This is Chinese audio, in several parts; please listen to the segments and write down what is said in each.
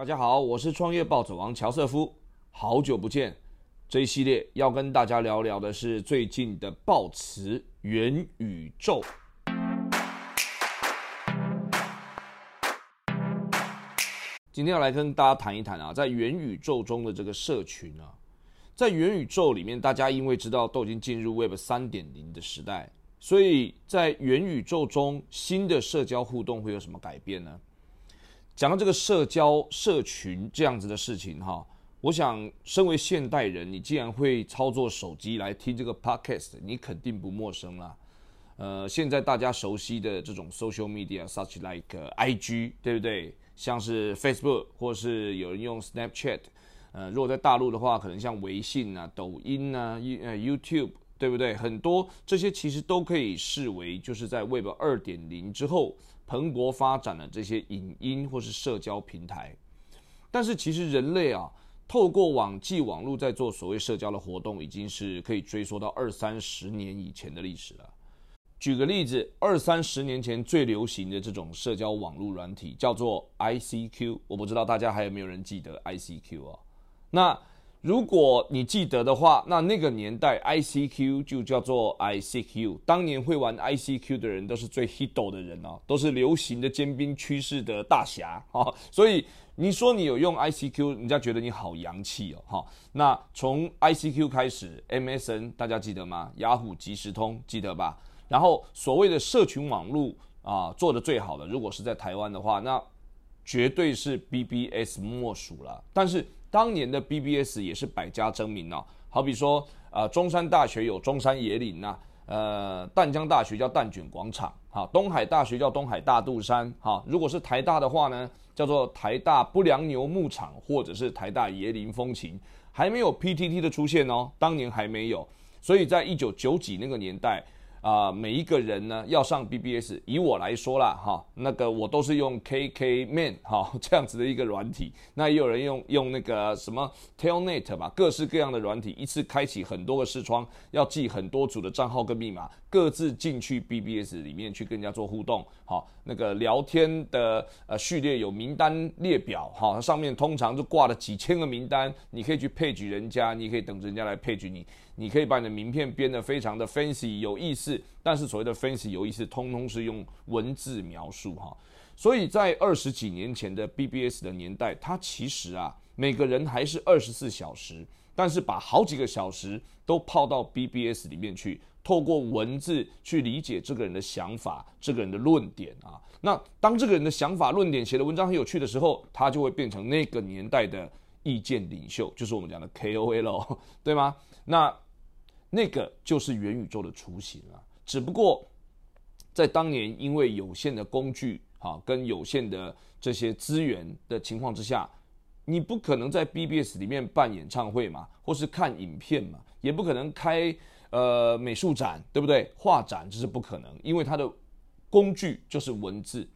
大家好，我是创业暴走王乔瑟夫，好久不见。这一系列要跟大家聊聊的是最近的爆词元宇宙。今天要来跟大家谈一谈啊，在元宇宙中的这个社群啊，在元宇宙里面，大家因为知道都已经进入 Web 三点零的时代，所以在元宇宙中新的社交互动会有什么改变呢？讲到这个社交社群这样子的事情哈，我想身为现代人，你既然会操作手机来听这个 podcast，你肯定不陌生啦。呃，现在大家熟悉的这种 social media，such like IG，对不对？像是 Facebook，或是有人用 Snapchat。呃，如果在大陆的话，可能像微信啊、抖音啊、呃 YouTube，对不对？很多这些其实都可以视为就是在 Web 二点零之后。蓬勃发展的这些影音或是社交平台，但是其实人类啊，透过网际网络在做所谓社交的活动，已经是可以追溯到二三十年以前的历史了。举个例子，二三十年前最流行的这种社交网络软体叫做 ICQ，我不知道大家还有没有人记得 ICQ 啊？那如果你记得的话，那那个年代 ICQ 就叫做 ICQ。当年会玩 ICQ 的人都是最 hit 的人哦，都是流行的尖兵趋势的大侠啊。所以你说你有用 ICQ，人家觉得你好洋气哦。哈，那从 ICQ 开始，MSN 大家记得吗？雅虎即时通记得吧？然后所谓的社群网络啊，做的最好的，如果是在台湾的话，那绝对是 BBS 莫属了。但是当年的 BBS 也是百家争鸣哦，好比说，呃，中山大学有中山野岭呐，呃，淡江大学叫淡卷广场，哈，东海大学叫东海大肚山，哈，如果是台大的话呢，叫做台大不良牛牧场，或者是台大椰林风情，还没有 PTT 的出现哦，当年还没有，所以在一九九几那个年代。啊，每一个人呢要上 BBS，以我来说啦，哈，那个我都是用 KK Man 哈 这样子的一个软体，那也有人用用那个什么 Telnet 吧，各式各样的软体，一次开启很多个视窗，要记很多组的账号跟密码，各自进去 BBS 里面去跟人家做互动，好，那个聊天的呃序列有名单列表，哈，上面通常就挂了几千个名单，你可以去配举人家，你可以等着人家来配举你。你可以把你的名片编得非常的 fancy 有意思，但是所谓的 fancy 有意思，通通是用文字描述哈。所以在二十几年前的 BBS 的年代，它其实啊，每个人还是二十四小时，但是把好几个小时都泡到 BBS 里面去，透过文字去理解这个人的想法、这个人的论点啊。那当这个人的想法、论点写的文章很有趣的时候，他就会变成那个年代的意见领袖，就是我们讲的 KOL，对吗？那那个就是元宇宙的雏形啊，只不过在当年因为有限的工具啊跟有限的这些资源的情况之下，你不可能在 BBS 里面办演唱会嘛，或是看影片嘛，也不可能开呃美术展，对不对？画展这是不可能，因为它的工具就是文字，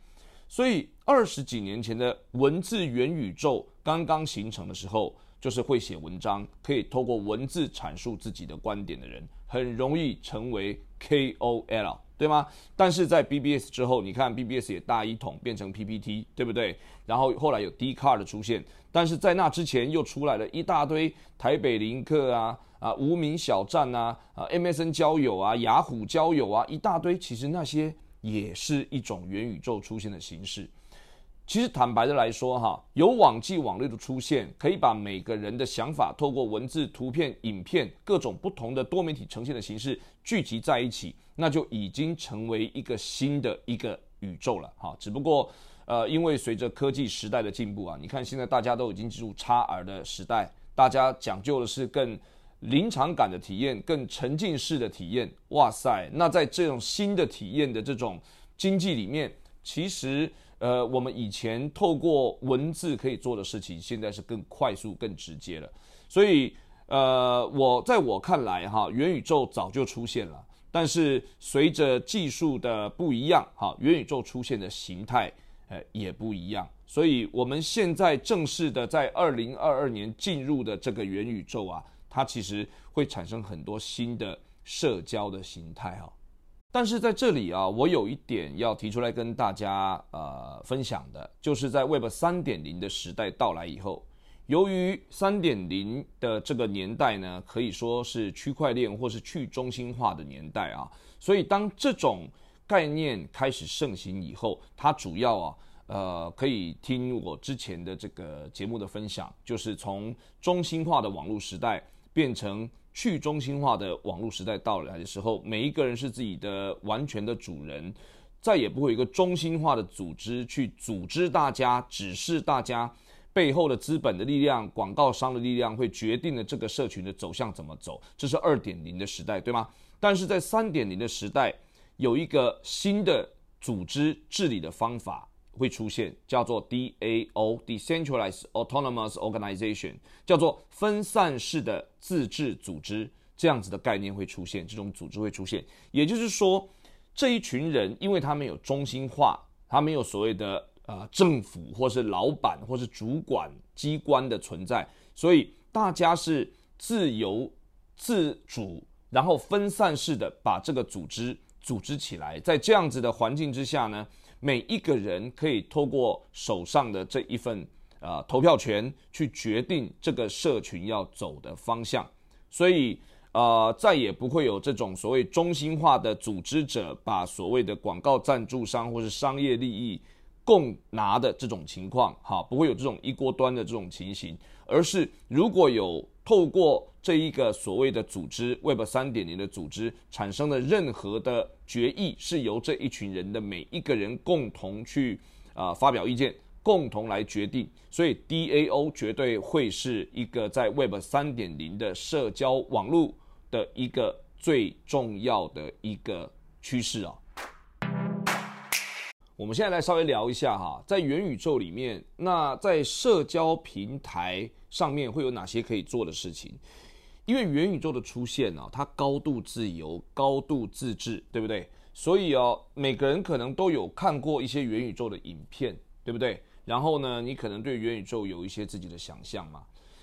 所以二十几年前的文字元宇宙刚刚形成的时候。就是会写文章，可以透过文字阐述自己的观点的人，很容易成为 KOL，对吗？但是在 BBS 之后，你看 BBS 也大一统变成 PPT，对不对？然后后来有 D Car 的出现，但是在那之前又出来了一大堆台北林客啊啊无名小站啊啊 MSN 交友啊雅虎交友啊一大堆，其实那些也是一种元宇宙出现的形式。其实坦白的来说，哈，有网际网络的出现，可以把每个人的想法透过文字、图片、影片各种不同的多媒体呈现的形式聚集在一起，那就已经成为一个新的一个宇宙了，哈。只不过，呃，因为随着科技时代的进步啊，你看现在大家都已经进入 XR 的时代，大家讲究的是更临场感的体验，更沉浸式的体验。哇塞，那在这种新的体验的这种经济里面，其实。呃，我们以前透过文字可以做的事情，现在是更快速、更直接了。所以，呃，我在我看来，哈，元宇宙早就出现了，但是随着技术的不一样，哈，元宇宙出现的形态，呃，也不一样。所以，我们现在正式的在二零二二年进入的这个元宇宙啊，它其实会产生很多新的社交的形态，哈。但是在这里啊，我有一点要提出来跟大家呃分享的，就是在 Web 三点零的时代到来以后，由于三点零的这个年代呢，可以说是区块链或是去中心化的年代啊，所以当这种概念开始盛行以后，它主要啊，呃，可以听我之前的这个节目的分享，就是从中心化的网络时代变成。去中心化的网络时代到来的时候，每一个人是自己的完全的主人，再也不会有一个中心化的组织去组织大家、指示大家，背后的资本的力量、广告商的力量会决定了这个社群的走向怎么走。这是二点零的时代，对吗？但是在三点零的时代，有一个新的组织治理的方法。会出现叫做 DAO（Decentralized Autonomous Organization），叫做分散式的自治组织，这样子的概念会出现，这种组织会出现。也就是说，这一群人，因为他们有中心化，他没有所谓的呃政府或是老板或是主管机关的存在，所以大家是自由自主，然后分散式的把这个组织组织起来。在这样子的环境之下呢？每一个人可以透过手上的这一份呃投票权去决定这个社群要走的方向，所以呃再也不会有这种所谓中心化的组织者把所谓的广告赞助商或是商业利益共拿的这种情况，哈，不会有这种一锅端的这种情形，而是如果有。透过这一个所谓的组织 Web 三点零的组织产生的任何的决议，是由这一群人的每一个人共同去啊发表意见，共同来决定。所以 DAO 绝对会是一个在 Web 三点零的社交网络的一个最重要的一个趋势啊。我们现在来稍微聊一下哈，在元宇宙里面，那在社交平台。上面会有哪些可以做的事情？因为元宇宙的出现呢，它高度自由、高度自治，对不对？所以哦，每个人可能都有看过一些元宇宙的影片，对不对？然后呢，你可能对元宇宙有一些自己的想象嘛。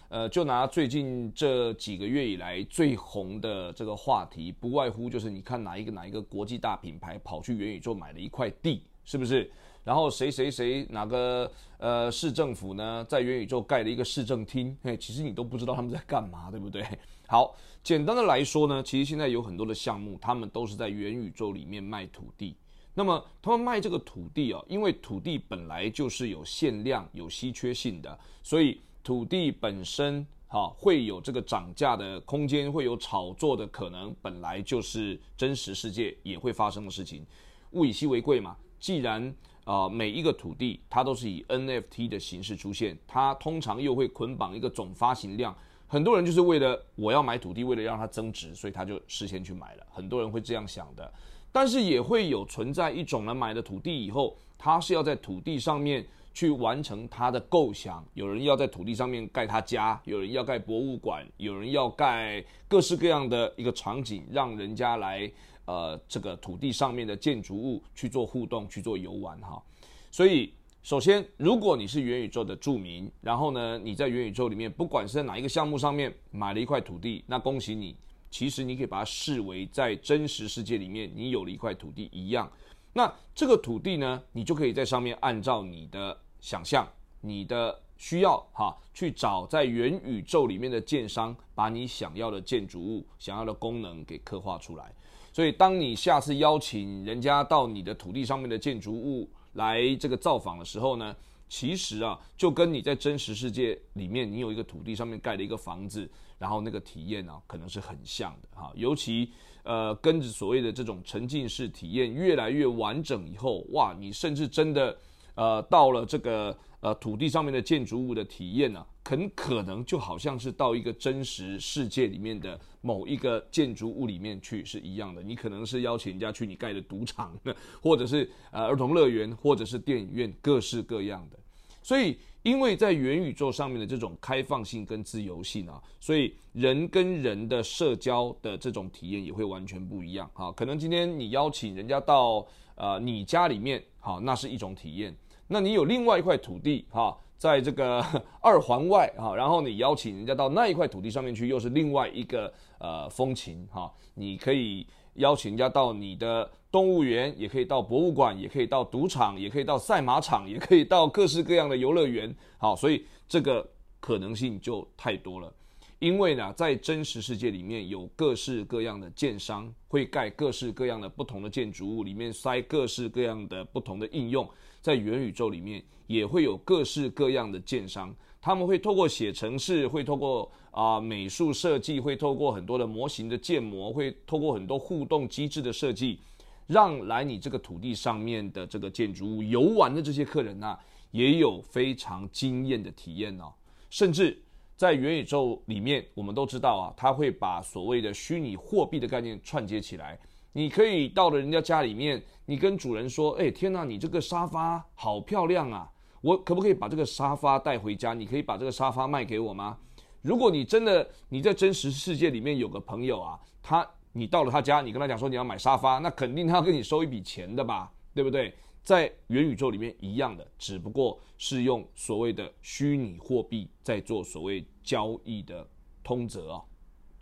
呃，就拿最近这几个月以来最红的这个话题，不外乎就是你看哪一个哪一个国际大品牌跑去元宇宙买了一块地，是不是？然后谁谁谁哪个呃市政府呢，在元宇宙盖了一个市政厅？嘿，其实你都不知道他们在干嘛，对不对？好，简单的来说呢，其实现在有很多的项目，他们都是在元宇宙里面卖土地。那么他们卖这个土地啊，因为土地本来就是有限量、有稀缺性的，所以土地本身哈会有这个涨价的空间，会有炒作的可能，本来就是真实世界也会发生的事情。物以稀为贵嘛，既然啊，每一个土地它都是以 NFT 的形式出现，它通常又会捆绑一个总发行量。很多人就是为了我要买土地，为了让它增值，所以他就事先去买了。很多人会这样想的，但是也会有存在一种人买了土地以后，他是要在土地上面去完成他的构想。有人要在土地上面盖他家，有人要盖博物馆，有人要盖各式各样的一个场景，让人家来。呃，这个土地上面的建筑物去做互动、去做游玩哈。所以，首先，如果你是元宇宙的住民，然后呢，你在元宇宙里面，不管是在哪一个项目上面买了一块土地，那恭喜你，其实你可以把它视为在真实世界里面你有了一块土地一样。那这个土地呢，你就可以在上面按照你的想象、你的需要哈，去找在元宇宙里面的建商，把你想要的建筑物、想要的功能给刻画出来。所以，当你下次邀请人家到你的土地上面的建筑物来这个造访的时候呢，其实啊，就跟你在真实世界里面，你有一个土地上面盖了一个房子，然后那个体验呢，可能是很像的哈。尤其呃，跟着所谓的这种沉浸式体验越来越完整以后，哇，你甚至真的呃到了这个。呃，土地上面的建筑物的体验呢，很可能就好像是到一个真实世界里面的某一个建筑物里面去是一样的。你可能是邀请人家去你盖的赌场，或者是呃儿童乐园，或者是电影院，各式各样的。所以，因为在元宇宙上面的这种开放性跟自由性啊，所以人跟人的社交的这种体验也会完全不一样。哈，可能今天你邀请人家到呃你家里面，好，那是一种体验。那你有另外一块土地哈，在这个 二环外哈，然后你邀请人家到那一块土地上面去，又是另外一个呃风情哈。你可以邀请人家到你的动物园，也可以到博物馆，也可以到赌场，也可以到赛马场，也可以到各式各样的游乐园。好，所以这个可能性就太多了。因为呢，在真实世界里面有各式各样的建商会盖各式各样的不同的建筑物，里面塞各式各样的不同的应用。在元宇宙里面也会有各式各样的建商，他们会透过写程式，会透过啊美术设计，会透过很多的模型的建模，会透过很多互动机制的设计，让来你这个土地上面的这个建筑物游玩的这些客人呢，也有非常惊艳的体验哦，甚至。在元宇宙里面，我们都知道啊，它会把所谓的虚拟货币的概念串接起来。你可以到了人家家里面，你跟主人说：“哎，天哪，你这个沙发好漂亮啊！我可不可以把这个沙发带回家？你可以把这个沙发卖给我吗？”如果你真的你在真实世界里面有个朋友啊，他你到了他家，你跟他讲说你要买沙发，那肯定他要跟你收一笔钱的吧，对不对？在元宇宙里面一样的，只不过是用所谓的虚拟货币在做所谓交易的通则啊。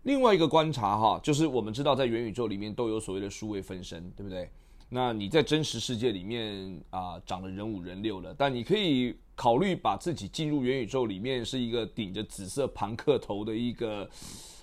另外一个观察哈，就是我们知道在元宇宙里面都有所谓的数位分身，对不对？那你在真实世界里面啊，长得人五人六了，但你可以考虑把自己进入元宇宙里面，是一个顶着紫色庞克头的一个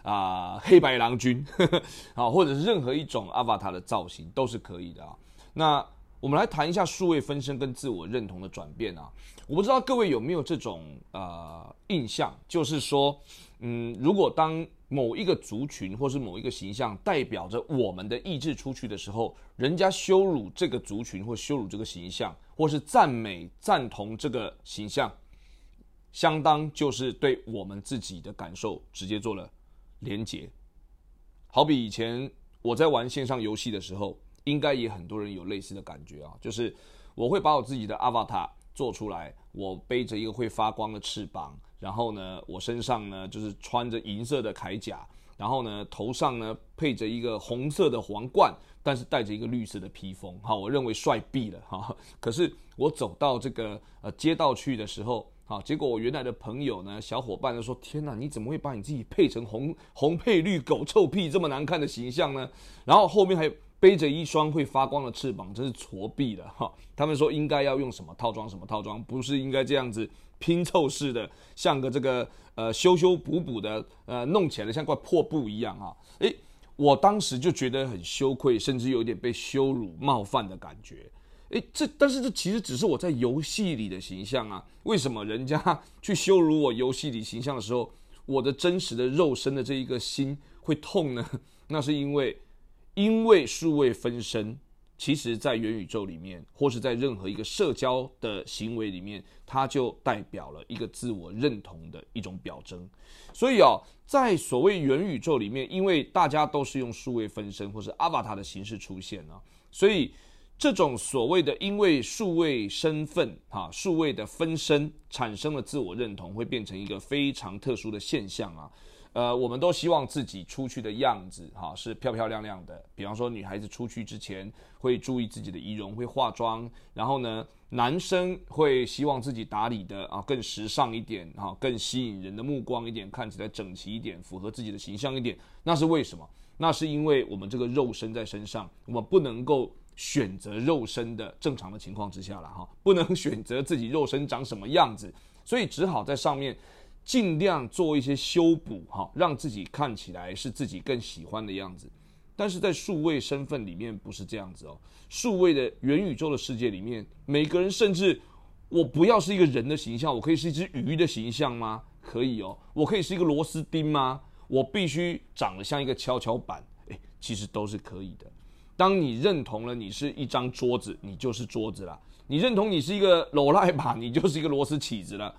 啊黑白郎君，啊，或者是任何一种 avatar 的造型都是可以的啊。那我们来谈一下数位分身跟自我认同的转变啊！我不知道各位有没有这种呃印象，就是说，嗯，如果当某一个族群或是某一个形象代表着我们的意志出去的时候，人家羞辱这个族群或羞辱这个形象，或是赞美赞同这个形象，相当就是对我们自己的感受直接做了连结。好比以前我在玩线上游戏的时候。应该也很多人有类似的感觉啊，就是我会把我自己的 avatar 做出来，我背着一个会发光的翅膀，然后呢，我身上呢就是穿着银色的铠甲，然后呢头上呢配着一个红色的皇冠，但是带着一个绿色的披风，哈，我认为帅毙了哈。可是我走到这个呃街道去的时候，好，结果我原来的朋友呢小伙伴就说：天哪，你怎么会把你自己配成红红配绿狗臭屁这么难看的形象呢？然后后面还有。背着一双会发光的翅膀，真是挫毙了哈！他们说应该要用什么套装，什么套装，不是应该这样子拼凑式的，像个这个呃修修补补的，呃弄起来像块破布一样啊！诶，我当时就觉得很羞愧，甚至有点被羞辱冒犯的感觉。诶，这但是这其实只是我在游戏里的形象啊！为什么人家去羞辱我游戏里形象的时候，我的真实的肉身的这一个心会痛呢？那是因为。因为数位分身，其实在元宇宙里面，或是在任何一个社交的行为里面，它就代表了一个自我认同的一种表征。所以啊，在所谓元宇宙里面，因为大家都是用数位分身或是 Avatar 的形式出现啊，所以这种所谓的因为数位身份哈、数位的分身产生了自我认同，会变成一个非常特殊的现象啊。呃，我们都希望自己出去的样子，哈，是漂漂亮亮的。比方说，女孩子出去之前会注意自己的仪容，会化妆。然后呢，男生会希望自己打理的啊更时尚一点，哈，更吸引人的目光一点，看起来整齐一点，符合自己的形象一点。那是为什么？那是因为我们这个肉身在身上，我们不能够选择肉身的正常的情况之下了，哈，不能选择自己肉身长什么样子，所以只好在上面。尽量做一些修补，哈，让自己看起来是自己更喜欢的样子。但是在数位身份里面不是这样子哦。数位的元宇宙的世界里面，每个人甚至我不要是一个人的形象，我可以是一只鱼的形象吗？可以哦。我可以是一个螺丝钉吗？我必须长得像一个跷跷板？诶，其实都是可以的。当你认同了你是一张桌子，你就是桌子了；你认同你是一个罗赖把，你就是一个螺丝起子了。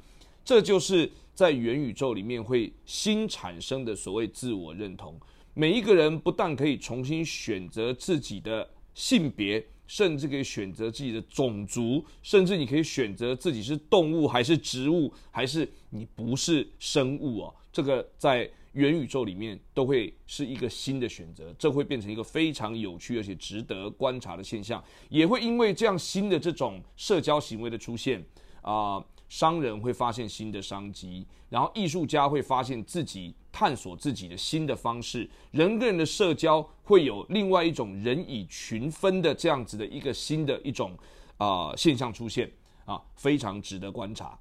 这就是在元宇宙里面会新产生的所谓自我认同。每一个人不但可以重新选择自己的性别，甚至可以选择自己的种族，甚至你可以选择自己是动物还是植物，还是你不是生物哦。这个在元宇宙里面都会是一个新的选择，这会变成一个非常有趣而且值得观察的现象。也会因为这样新的这种社交行为的出现啊。商人会发现新的商机，然后艺术家会发现自己探索自己的新的方式，人跟人的社交会有另外一种人以群分的这样子的一个新的一种啊现象出现啊，非常值得观察。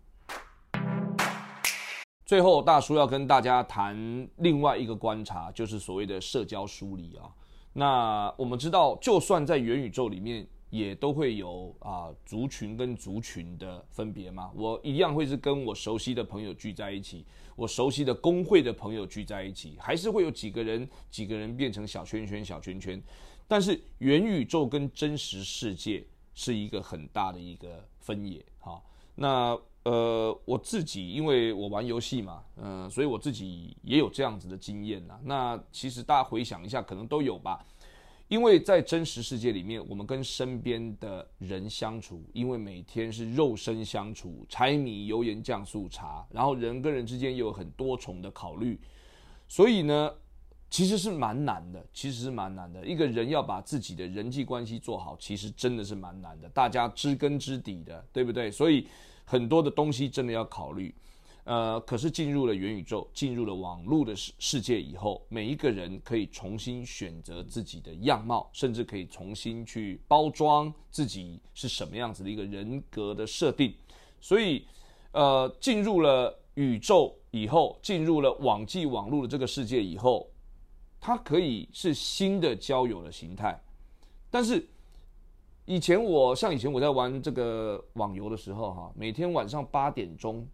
最后，大叔要跟大家谈另外一个观察，就是所谓的社交疏离啊。那我们知道，就算在元宇宙里面，也都会有啊族群跟族群的分别嘛。我一样会是跟我熟悉的朋友聚在一起，我熟悉的工会的朋友聚在一起，还是会有几个人几个人变成小圈圈小圈圈。但是元宇宙跟真实世界是一个很大的一个分野哈。那呃，我自己因为我玩游戏嘛，嗯，所以我自己也有这样子的经验呐。那其实大家回想一下，可能都有吧。因为在真实世界里面，我们跟身边的人相处，因为每天是肉身相处，柴米油盐酱醋茶，然后人跟人之间有很多重的考虑，所以呢，其实是蛮难的，其实是蛮难的。一个人要把自己的人际关系做好，其实真的是蛮难的。大家知根知底的，对不对？所以。很多的东西真的要考虑，呃，可是进入了元宇宙，进入了网络的世世界以后，每一个人可以重新选择自己的样貌，甚至可以重新去包装自己是什么样子的一个人格的设定。所以，呃，进入了宇宙以后，进入了网际网络的这个世界以后，它可以是新的交友的形态，但是。以前我像以前我在玩这个网游的时候，哈，每天晚上八点钟，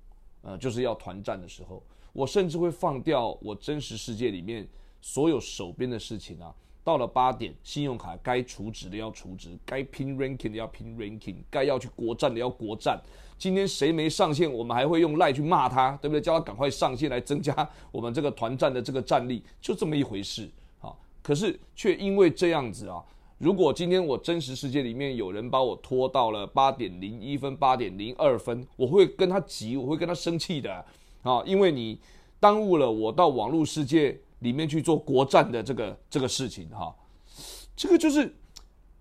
呃，就是要团战的时候，我甚至会放掉我真实世界里面所有手边的事情啊。到了八点，信用卡该储值的要储值，该拼 ranking 的要拼 ranking，该要去国战的要国战。今天谁没上线，我们还会用赖去骂他，对不对？叫他赶快上线来增加我们这个团战的这个战力，就这么一回事啊。可是却因为这样子啊。如果今天我真实世界里面有人把我拖到了八点零一分、八点零二分，我会跟他急，我会跟他生气的啊！因为你耽误了我到网络世界里面去做国战的这个这个事情哈。这个就是，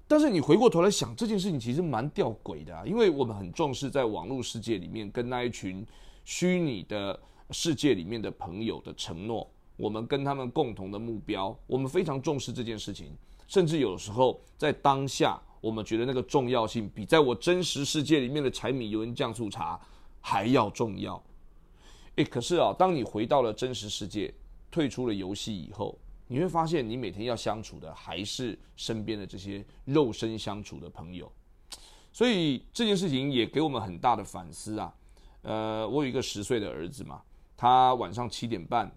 但是你回过头来想，这件事情其实蛮吊诡的啊，因为我们很重视在网络世界里面跟那一群虚拟的世界里面的朋友的承诺，我们跟他们共同的目标，我们非常重视这件事情。甚至有时候在当下，我们觉得那个重要性比在我真实世界里面的柴米油盐酱醋茶还要重要。诶，可是啊，当你回到了真实世界，退出了游戏以后，你会发现你每天要相处的还是身边的这些肉身相处的朋友。所以这件事情也给我们很大的反思啊。呃，我有一个十岁的儿子嘛，他晚上七点半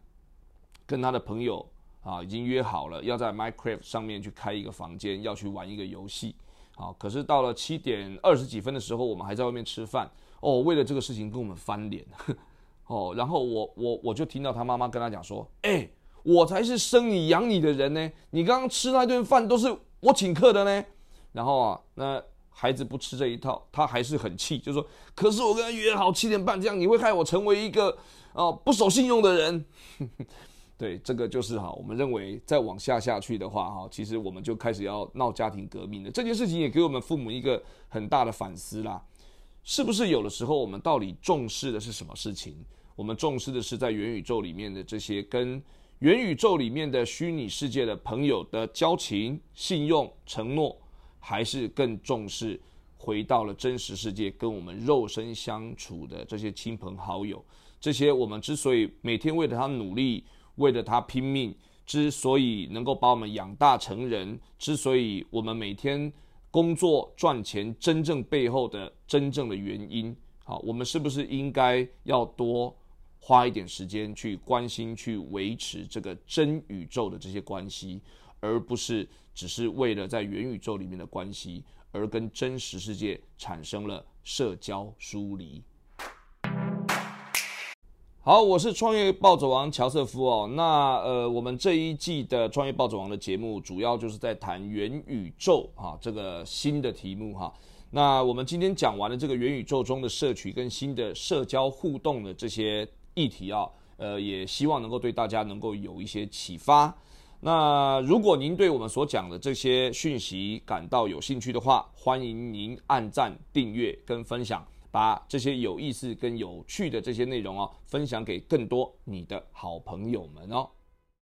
跟他的朋友。啊，已经约好了要在 Minecraft 上面去开一个房间，要去玩一个游戏。好，可是到了七点二十几分的时候，我们还在外面吃饭。哦，为了这个事情跟我们翻脸。哦，然后我我我就听到他妈妈跟他讲说：“哎，我才是生你养你的人呢，你刚刚吃那顿饭都是我请客的呢。”然后啊，那孩子不吃这一套，他还是很气，就说：“可是我跟他约好七点半，这样你会害我成为一个哦不守信用的人。” 对，这个就是哈，我们认为再往下下去的话，哈，其实我们就开始要闹家庭革命了。这件事情也给我们父母一个很大的反思啦，是不是有的时候我们到底重视的是什么事情？我们重视的是在元宇宙里面的这些跟元宇宙里面的虚拟世界的朋友的交情、信用、承诺，还是更重视回到了真实世界跟我们肉身相处的这些亲朋好友？这些我们之所以每天为了他努力。为了他拼命，之所以能够把我们养大成人，之所以我们每天工作赚钱，真正背后的真正的原因，好，我们是不是应该要多花一点时间去关心、去维持这个真宇宙的这些关系，而不是只是为了在元宇宙里面的关系而跟真实世界产生了社交疏离？好，我是创业暴走王乔瑟夫哦。那呃，我们这一季的创业暴走王的节目，主要就是在谈元宇宙哈这个新的题目哈。那我们今天讲完了这个元宇宙中的社群跟新的社交互动的这些议题啊，呃，也希望能够对大家能够有一些启发。那如果您对我们所讲的这些讯息感到有兴趣的话，欢迎您按赞、订阅跟分享。把这些有意思跟有趣的这些内容哦，分享给更多你的好朋友们哦。